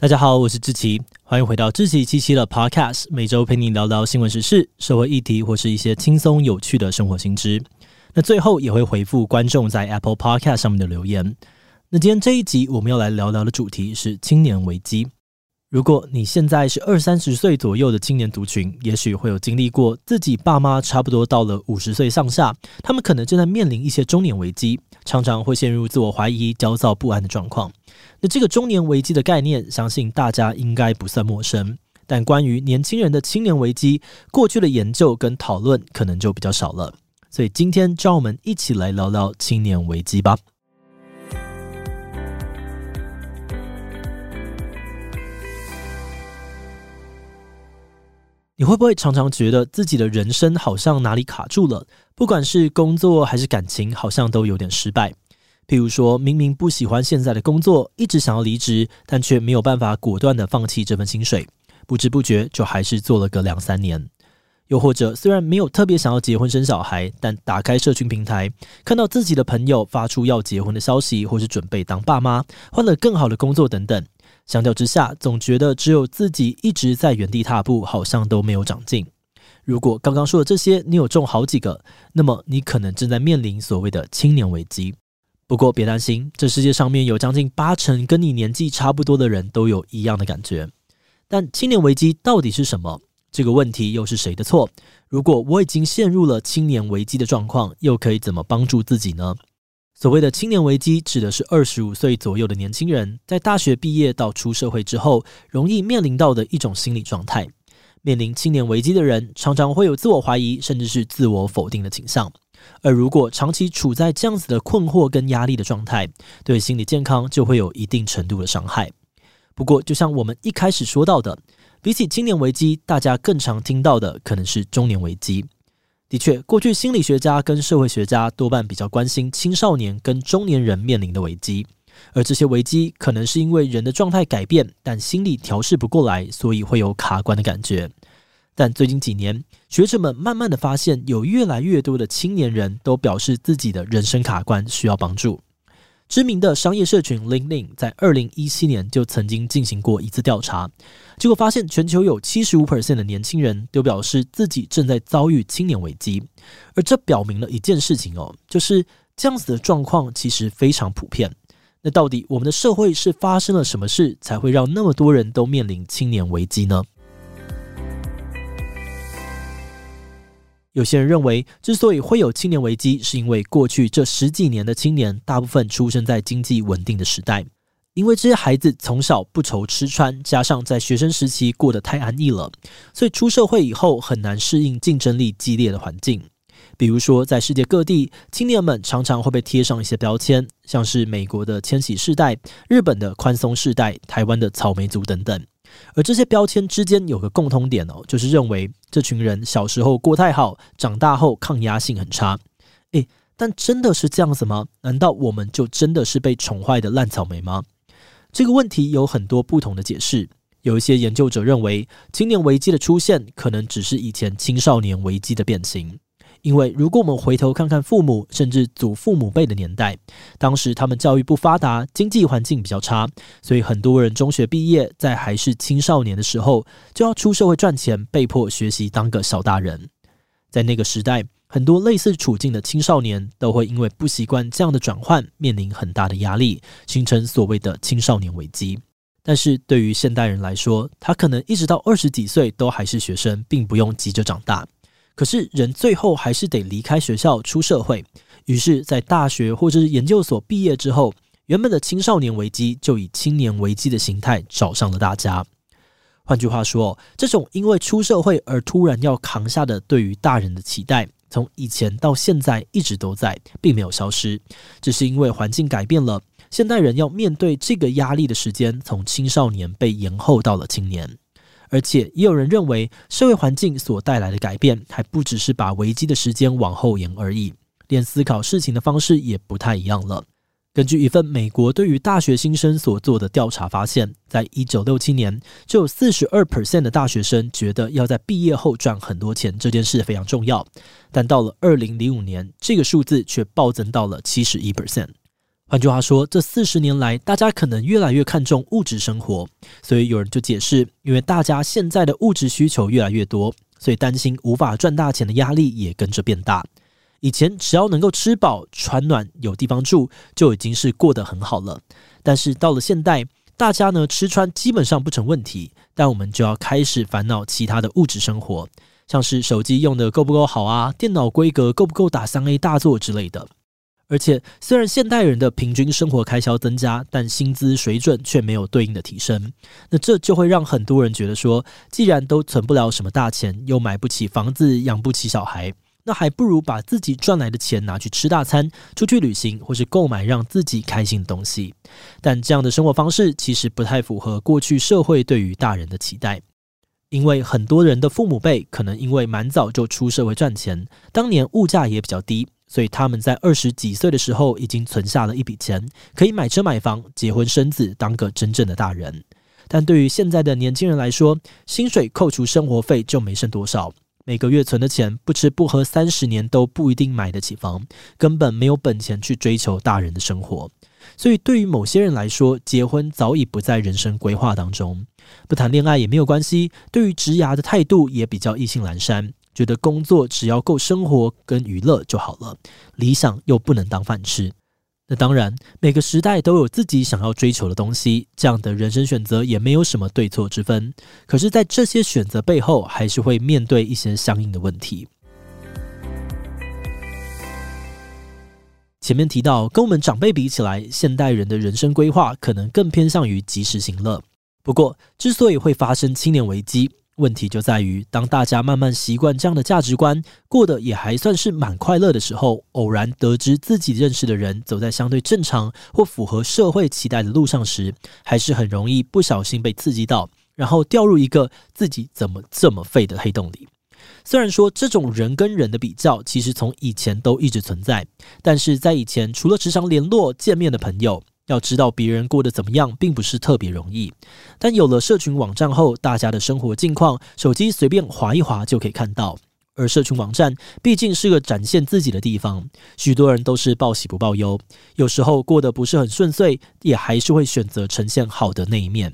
大家好，我是志奇，欢迎回到志奇七七的 Podcast，每周陪你聊聊新闻时事、社会议题或是一些轻松有趣的生活新知。那最后也会回复观众在 Apple Podcast 上面的留言。那今天这一集我们要来聊聊的主题是青年危机。如果你现在是二三十岁左右的青年族群，也许会有经历过自己爸妈差不多到了五十岁上下，他们可能正在面临一些中年危机，常常会陷入自我怀疑、焦躁不安的状况。那这个中年危机的概念，相信大家应该不算陌生。但关于年轻人的青年危机，过去的研究跟讨论可能就比较少了。所以今天让我们一起来聊聊青年危机吧。你会不会常常觉得自己的人生好像哪里卡住了？不管是工作还是感情，好像都有点失败。譬如说，明明不喜欢现在的工作，一直想要离职，但却没有办法果断地放弃这份薪水，不知不觉就还是做了个两三年。又或者，虽然没有特别想要结婚生小孩，但打开社群平台，看到自己的朋友发出要结婚的消息，或是准备当爸妈，换了更好的工作等等。相较之下，总觉得只有自己一直在原地踏步，好像都没有长进。如果刚刚说的这些你有中好几个，那么你可能正在面临所谓的青年危机。不过别担心，这世界上面有将近八成跟你年纪差不多的人都有一样的感觉。但青年危机到底是什么？这个问题又是谁的错？如果我已经陷入了青年危机的状况，又可以怎么帮助自己呢？所谓的青年危机，指的是二十五岁左右的年轻人，在大学毕业到出社会之后，容易面临到的一种心理状态。面临青年危机的人，常常会有自我怀疑，甚至是自我否定的倾向。而如果长期处在这样子的困惑跟压力的状态，对心理健康就会有一定程度的伤害。不过，就像我们一开始说到的，比起青年危机，大家更常听到的可能是中年危机。的确，过去心理学家跟社会学家多半比较关心青少年跟中年人面临的危机，而这些危机可能是因为人的状态改变，但心理调试不过来，所以会有卡关的感觉。但最近几年，学者们慢慢的发现，有越来越多的青年人都表示自己的人生卡关需要帮助。知名的商业社群 LinkedIn 在二零一七年就曾经进行过一次调查，结果发现全球有七十五 percent 的年轻人都表示自己正在遭遇青年危机，而这表明了一件事情哦，就是这样子的状况其实非常普遍。那到底我们的社会是发生了什么事，才会让那么多人都面临青年危机呢？有些人认为，之所以会有青年危机，是因为过去这十几年的青年大部分出生在经济稳定的时代，因为这些孩子从小不愁吃穿，加上在学生时期过得太安逸了，所以出社会以后很难适应竞争力激烈的环境。比如说，在世界各地，青年们常常会被贴上一些标签，像是美国的千禧世代、日本的宽松世代、台湾的草莓族等等。而这些标签之间有个共通点哦，就是认为这群人小时候过太好，长大后抗压性很差。诶，但真的是这样子吗？难道我们就真的是被宠坏的烂草莓吗？这个问题有很多不同的解释。有一些研究者认为，青年危机的出现可能只是以前青少年危机的变形。因为如果我们回头看看父母甚至祖父母辈的年代，当时他们教育不发达，经济环境比较差，所以很多人中学毕业，在还是青少年的时候就要出社会赚钱，被迫学习当个小大人。在那个时代，很多类似处境的青少年都会因为不习惯这样的转换，面临很大的压力，形成所谓的青少年危机。但是对于现代人来说，他可能一直到二十几岁都还是学生，并不用急着长大。可是人最后还是得离开学校出社会，于是，在大学或者是研究所毕业之后，原本的青少年危机就以青年危机的形态找上了大家。换句话说，这种因为出社会而突然要扛下的对于大人的期待，从以前到现在一直都在，并没有消失，只是因为环境改变了，现代人要面对这个压力的时间从青少年被延后到了青年。而且也有人认为，社会环境所带来的改变还不只是把危机的时间往后延而已，连思考事情的方式也不太一样了。根据一份美国对于大学新生所做的调查发现，在一九六七年，就有四十二 percent 的大学生觉得要在毕业后赚很多钱这件事非常重要，但到了二零零五年，这个数字却暴增到了七十一 percent。换句话说，这四十年来，大家可能越来越看重物质生活，所以有人就解释，因为大家现在的物质需求越来越多，所以担心无法赚大钱的压力也跟着变大。以前只要能够吃饱、穿暖、有地方住，就已经是过得很好了。但是到了现代，大家呢吃穿基本上不成问题，但我们就要开始烦恼其他的物质生活，像是手机用的够不够好啊，电脑规格够不够打三 A 大作之类的。而且，虽然现代人的平均生活开销增加，但薪资水准却没有对应的提升。那这就会让很多人觉得说，既然都存不了什么大钱，又买不起房子，养不起小孩。那还不如把自己赚来的钱拿去吃大餐、出去旅行，或是购买让自己开心的东西。但这样的生活方式其实不太符合过去社会对于大人的期待，因为很多人的父母辈可能因为蛮早就出社会赚钱，当年物价也比较低，所以他们在二十几岁的时候已经存下了一笔钱，可以买车买房、结婚生子，当个真正的大人。但对于现在的年轻人来说，薪水扣除生活费就没剩多少。每个月存的钱，不吃不喝三十年都不一定买得起房，根本没有本钱去追求大人的生活。所以，对于某些人来说，结婚早已不在人生规划当中。不谈恋爱也没有关系。对于职涯的态度也比较意兴阑珊，觉得工作只要够生活跟娱乐就好了，理想又不能当饭吃。那当然，每个时代都有自己想要追求的东西，这样的人生选择也没有什么对错之分。可是，在这些选择背后，还是会面对一些相应的问题。前面提到，跟我们长辈比起来，现代人的人生规划可能更偏向于及时行乐。不过，之所以会发生青年危机，问题就在于，当大家慢慢习惯这样的价值观，过得也还算是蛮快乐的时候，偶然得知自己认识的人走在相对正常或符合社会期待的路上时，还是很容易不小心被刺激到，然后掉入一个自己怎么这么废的黑洞里。虽然说这种人跟人的比较，其实从以前都一直存在，但是在以前，除了时常联络见面的朋友。要知道别人过得怎么样，并不是特别容易。但有了社群网站后，大家的生活近况，手机随便划一划就可以看到。而社群网站毕竟是个展现自己的地方，许多人都是报喜不报忧。有时候过得不是很顺遂，也还是会选择呈现好的那一面。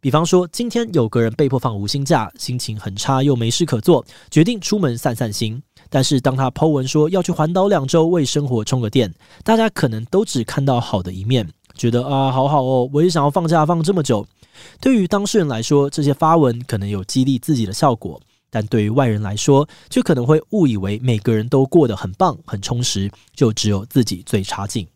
比方说，今天有个人被迫放无薪假，心情很差，又没事可做，决定出门散散心。但是当他 po 文说要去环岛两周，为生活充个电，大家可能都只看到好的一面。觉得啊，好好哦，我也想要放假放这么久。对于当事人来说，这些发文可能有激励自己的效果，但对于外人来说，却可能会误以为每个人都过得很棒、很充实，就只有自己最差劲。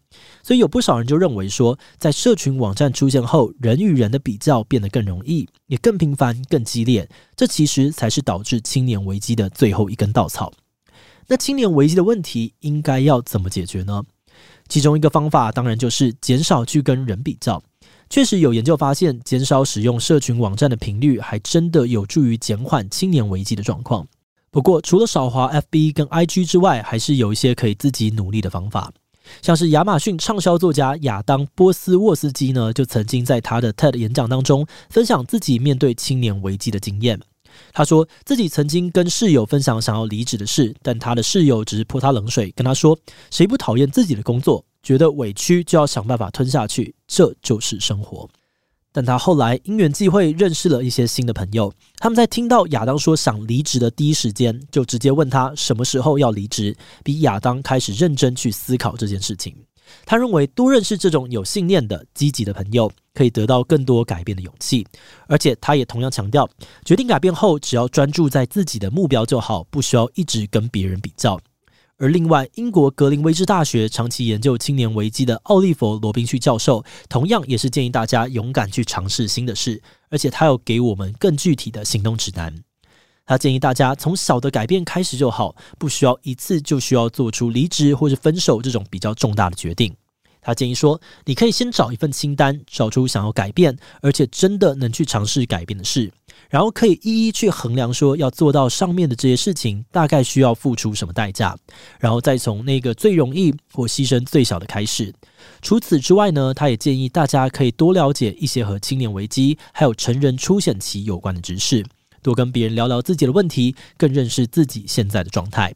所以有不少人就认为说，在社群网站出现后，人与人的比较变得更容易，也更频繁、更激烈。这其实才是导致青年危机的最后一根稻草。那青年危机的问题应该要怎么解决呢？其中一个方法当然就是减少去跟人比较。确实有研究发现，减少使用社群网站的频率，还真的有助于减缓青年危机的状况。不过，除了少滑 FB 跟 IG 之外，还是有一些可以自己努力的方法。像是亚马逊畅销作家亚当·波斯沃斯基呢，就曾经在他的 TED 演讲当中分享自己面对青年危机的经验。他说自己曾经跟室友分享想要离职的事，但他的室友只是泼他冷水，跟他说：“谁不讨厌自己的工作？觉得委屈就要想办法吞下去，这就是生活。”但他后来因缘际会认识了一些新的朋友，他们在听到亚当说想离职的第一时间，就直接问他什么时候要离职，比亚当开始认真去思考这件事情。他认为多认识这种有信念的、积极的朋友，可以得到更多改变的勇气。而且，他也同样强调，决定改变后，只要专注在自己的目标就好，不需要一直跟别人比较。而另外，英国格林威治大学长期研究青年危机的奥利弗·罗宾逊教授，同样也是建议大家勇敢去尝试新的事，而且他有给我们更具体的行动指南。他建议大家从小的改变开始就好，不需要一次就需要做出离职或是分手这种比较重大的决定。他建议说，你可以先找一份清单，找出想要改变，而且真的能去尝试改变的事。然后可以一一去衡量，说要做到上面的这些事情，大概需要付出什么代价，然后再从那个最容易或牺牲最小的开始。除此之外呢，他也建议大家可以多了解一些和青年危机还有成人初显期有关的知识，多跟别人聊聊自己的问题，更认识自己现在的状态。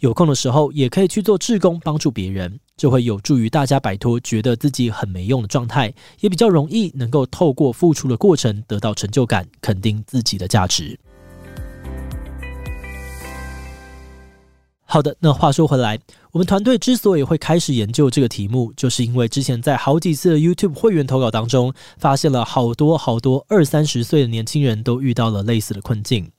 有空的时候，也可以去做志工，帮助别人，就会有助于大家摆脱觉得自己很没用的状态，也比较容易能够透过付出的过程得到成就感，肯定自己的价值。好的，那话说回来，我们团队之所以会开始研究这个题目，就是因为之前在好几次的 YouTube 会员投稿当中，发现了好多好多二三十岁的年轻人都遇到了类似的困境。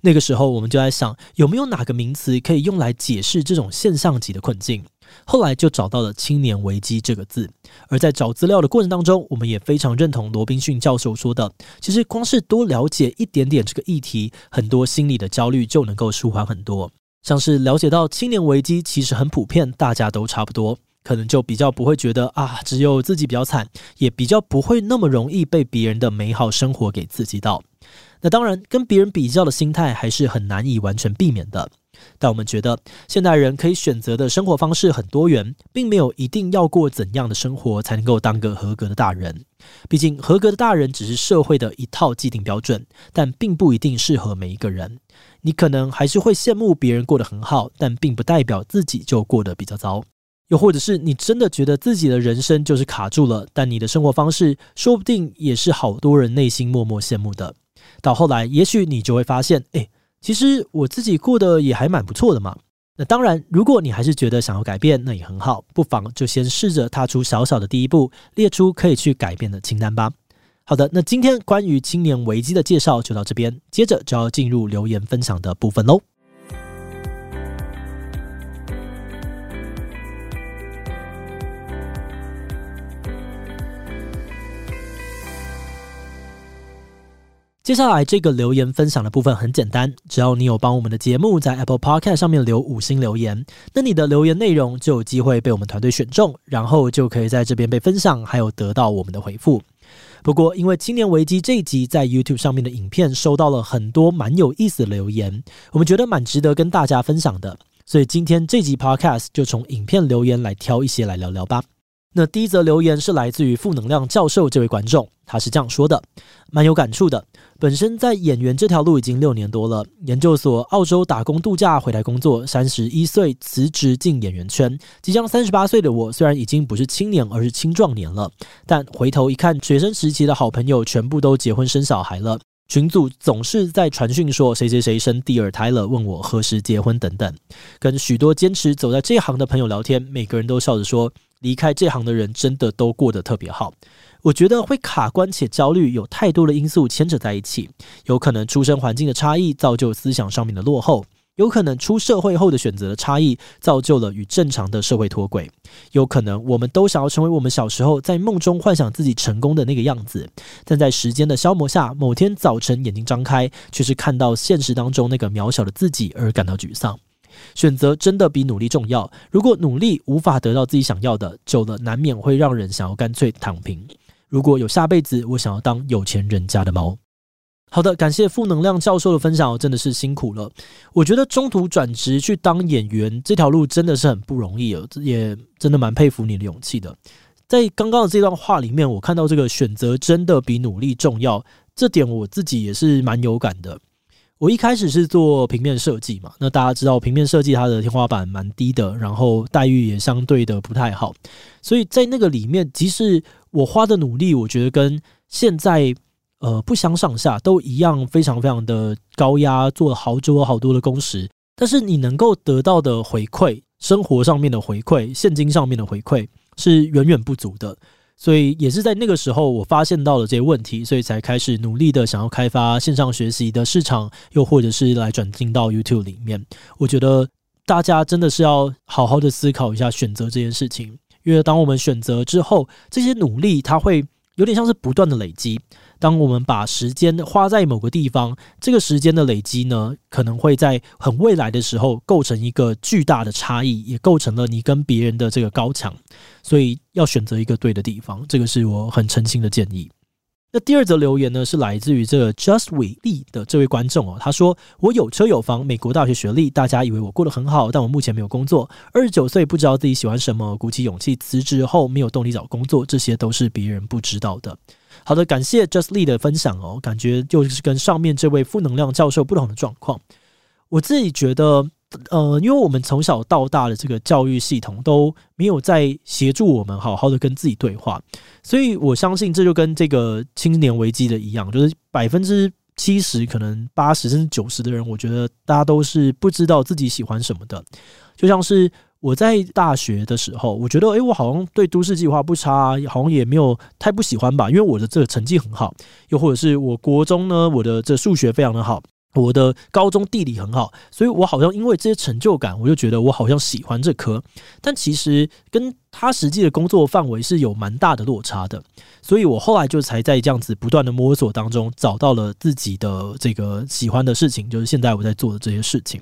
那个时候，我们就在想，有没有哪个名词可以用来解释这种现象级的困境？后来就找到了“青年危机”这个字。而在找资料的过程当中，我们也非常认同罗宾逊教授说的，其实光是多了解一点点这个议题，很多心理的焦虑就能够舒缓很多。像是了解到青年危机其实很普遍，大家都差不多，可能就比较不会觉得啊，只有自己比较惨，也比较不会那么容易被别人的美好生活给刺激到。那当然，跟别人比较的心态还是很难以完全避免的。但我们觉得，现代人可以选择的生活方式很多元，并没有一定要过怎样的生活才能够当个合格的大人。毕竟，合格的大人只是社会的一套既定标准，但并不一定适合每一个人。你可能还是会羡慕别人过得很好，但并不代表自己就过得比较糟。又或者是你真的觉得自己的人生就是卡住了，但你的生活方式说不定也是好多人内心默默羡慕的。到后来，也许你就会发现，哎，其实我自己过得也还蛮不错的嘛。那当然，如果你还是觉得想要改变，那也很好，不妨就先试着踏出小小的第一步，列出可以去改变的清单吧。好的，那今天关于青年危机的介绍就到这边，接着就要进入留言分享的部分喽。接下来这个留言分享的部分很简单，只要你有帮我们的节目在 Apple Podcast 上面留五星留言，那你的留言内容就有机会被我们团队选中，然后就可以在这边被分享，还有得到我们的回复。不过，因为青年危机这一集在 YouTube 上面的影片收到了很多蛮有意思的留言，我们觉得蛮值得跟大家分享的，所以今天这集 Podcast 就从影片留言来挑一些来聊聊吧。那第一则留言是来自于负能量教授这位观众，他是这样说的，蛮有感触的。本身在演员这条路已经六年多了，研究所澳洲打工度假回来工作，三十一岁辞职进演员圈。即将三十八岁的我，虽然已经不是青年，而是青壮年了，但回头一看，学生时期的好朋友全部都结婚生小孩了，群组总是在传讯说谁谁谁生第二胎了，问我何时结婚等等。跟许多坚持走在这行的朋友聊天，每个人都笑着说，离开这行的人真的都过得特别好。我觉得会卡关且焦虑，有太多的因素牵扯在一起。有可能出生环境的差异造就思想上面的落后，有可能出社会后的选择的差异造就了与正常的社会脱轨。有可能我们都想要成为我们小时候在梦中幻想自己成功的那个样子，但在时间的消磨下，某天早晨眼睛张开，却是看到现实当中那个渺小的自己而感到沮丧。选择真的比努力重要。如果努力无法得到自己想要的，久了难免会让人想要干脆躺平。如果有下辈子，我想要当有钱人家的猫。好的，感谢负能量教授的分享，真的是辛苦了。我觉得中途转职去当演员这条路真的是很不容易哦，也真的蛮佩服你的勇气的。在刚刚的这段话里面，我看到这个选择真的比努力重要，这点我自己也是蛮有感的。我一开始是做平面设计嘛，那大家知道平面设计它的天花板蛮低的，然后待遇也相对的不太好，所以在那个里面，即使我花的努力，我觉得跟现在呃不相上下，都一样非常非常的高压，做了好多好多的工时，但是你能够得到的回馈，生活上面的回馈，现金上面的回馈是远远不足的。所以也是在那个时候，我发现到了这些问题，所以才开始努力的想要开发线上学习的市场，又或者是来转进到 YouTube 里面。我觉得大家真的是要好好的思考一下选择这件事情，因为当我们选择之后，这些努力它会有点像是不断的累积。当我们把时间花在某个地方，这个时间的累积呢，可能会在很未来的时候构成一个巨大的差异，也构成了你跟别人的这个高墙。所以要选择一个对的地方，这个是我很诚心的建议。那第二则留言呢，是来自于这个 Just We Lee 的这位观众哦，他说：“我有车有房，美国大学学历，大家以为我过得很好，但我目前没有工作。二十九岁不知道自己喜欢什么，鼓起勇气辞职后没有动力找工作，这些都是别人不知道的。”好的，感谢 Just Lee 的分享哦，感觉就是跟上面这位负能量教授不同的状况。我自己觉得。呃，因为我们从小到大的这个教育系统都没有在协助我们好好的跟自己对话，所以我相信这就跟这个青年危机的一样，就是百分之七十，可能八十甚至九十的人，我觉得大家都是不知道自己喜欢什么的。就像是我在大学的时候，我觉得，诶，我好像对都市计划不差，好像也没有太不喜欢吧，因为我的这个成绩很好，又或者是我国中呢，我的这数学非常的好。我的高中地理很好，所以我好像因为这些成就感，我就觉得我好像喜欢这科。但其实跟他实际的工作范围是有蛮大的落差的，所以我后来就才在这样子不断的摸索当中，找到了自己的这个喜欢的事情，就是现在我在做的这些事情。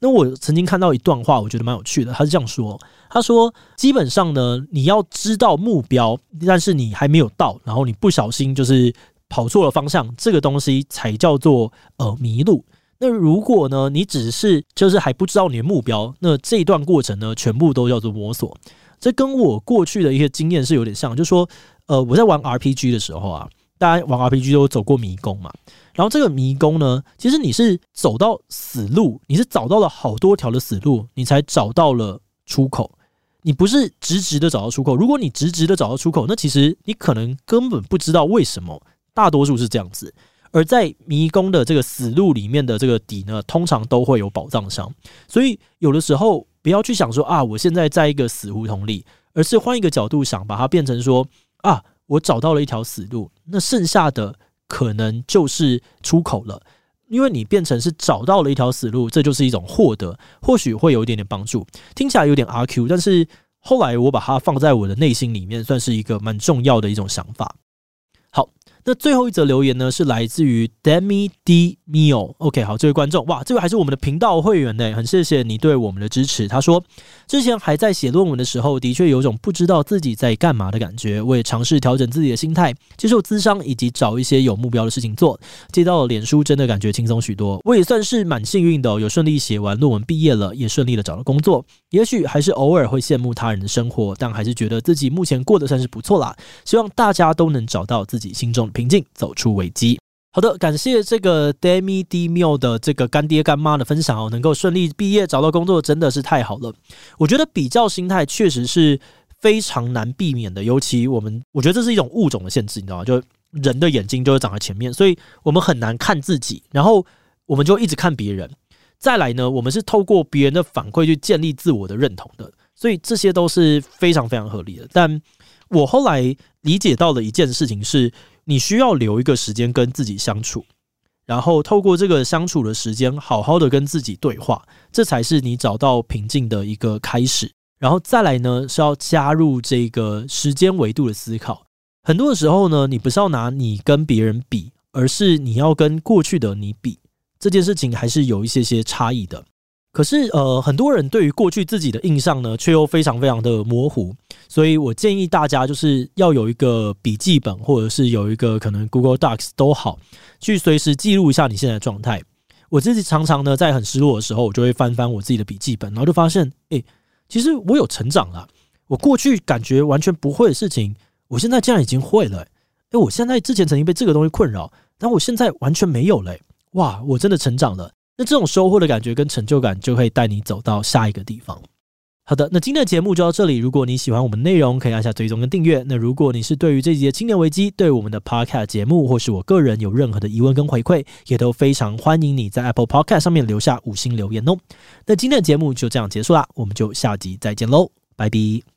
那我曾经看到一段话，我觉得蛮有趣的，他是这样说：他说，基本上呢，你要知道目标，但是你还没有到，然后你不小心就是。跑错了方向，这个东西才叫做呃迷路。那如果呢，你只是就是还不知道你的目标，那这一段过程呢，全部都叫做摸索。这跟我过去的一些经验是有点像，就是说，呃，我在玩 RPG 的时候啊，大家玩 RPG 都走过迷宫嘛。然后这个迷宫呢，其实你是走到死路，你是找到了好多条的死路，你才找到了出口。你不是直直的找到出口。如果你直直的找到出口，那其实你可能根本不知道为什么。大多数是这样子，而在迷宫的这个死路里面的这个底呢，通常都会有宝藏箱。所以有的时候不要去想说啊，我现在在一个死胡同里，而是换一个角度想，把它变成说啊，我找到了一条死路，那剩下的可能就是出口了。因为你变成是找到了一条死路，这就是一种获得，或许会有一点点帮助。听起来有点阿 Q，但是后来我把它放在我的内心里面，算是一个蛮重要的一种想法。那最后一则留言呢，是来自于 Demi D Mio。OK，好，这位观众，哇，这位还是我们的频道会员呢，很谢谢你对我们的支持。他说，之前还在写论文的时候，的确有种不知道自己在干嘛的感觉。我也尝试调整自己的心态，接受咨商，以及找一些有目标的事情做。接到了脸书，真的感觉轻松许多。我也算是蛮幸运的，有顺利写完论文毕业了，也顺利的找到工作。也许还是偶尔会羡慕他人的生活，但还是觉得自己目前过得算是不错啦。希望大家都能找到自己心中平静，走出危机。好的，感谢这个 Demi D Mio 的这个干爹干妈的分享哦，能够顺利毕业找到工作真的是太好了。我觉得比较心态确实是非常难避免的，尤其我们，我觉得这是一种物种的限制，你知道吗？就人的眼睛就是长在前面，所以我们很难看自己，然后我们就一直看别人。再来呢，我们是透过别人的反馈去建立自我的认同的，所以这些都是非常非常合理的。但我后来理解到的一件事情是，你需要留一个时间跟自己相处，然后透过这个相处的时间，好好的跟自己对话，这才是你找到平静的一个开始。然后再来呢，是要加入这个时间维度的思考。很多的时候呢，你不是要拿你跟别人比，而是你要跟过去的你比。这件事情还是有一些些差异的。可是，呃，很多人对于过去自己的印象呢，却又非常非常的模糊，所以我建议大家就是要有一个笔记本，或者是有一个可能 Google Docs 都好，去随时记录一下你现在的状态。我自己常常呢，在很失落的时候，我就会翻翻我自己的笔记本，然后就发现，哎，其实我有成长了。我过去感觉完全不会的事情，我现在竟然已经会了。哎，我现在之前曾经被这个东西困扰，但我现在完全没有了。哇，我真的成长了。那这种收获的感觉跟成就感，就会带你走到下一个地方。好的，那今天的节目就到这里。如果你喜欢我们内容，可以按下追踪跟订阅。那如果你是对于这集的青年危机，对我们的 Podcast 节目，或是我个人有任何的疑问跟回馈，也都非常欢迎你在 Apple Podcast 上面留下五星留言哦。那今天的节目就这样结束啦，我们就下集再见喽，拜拜。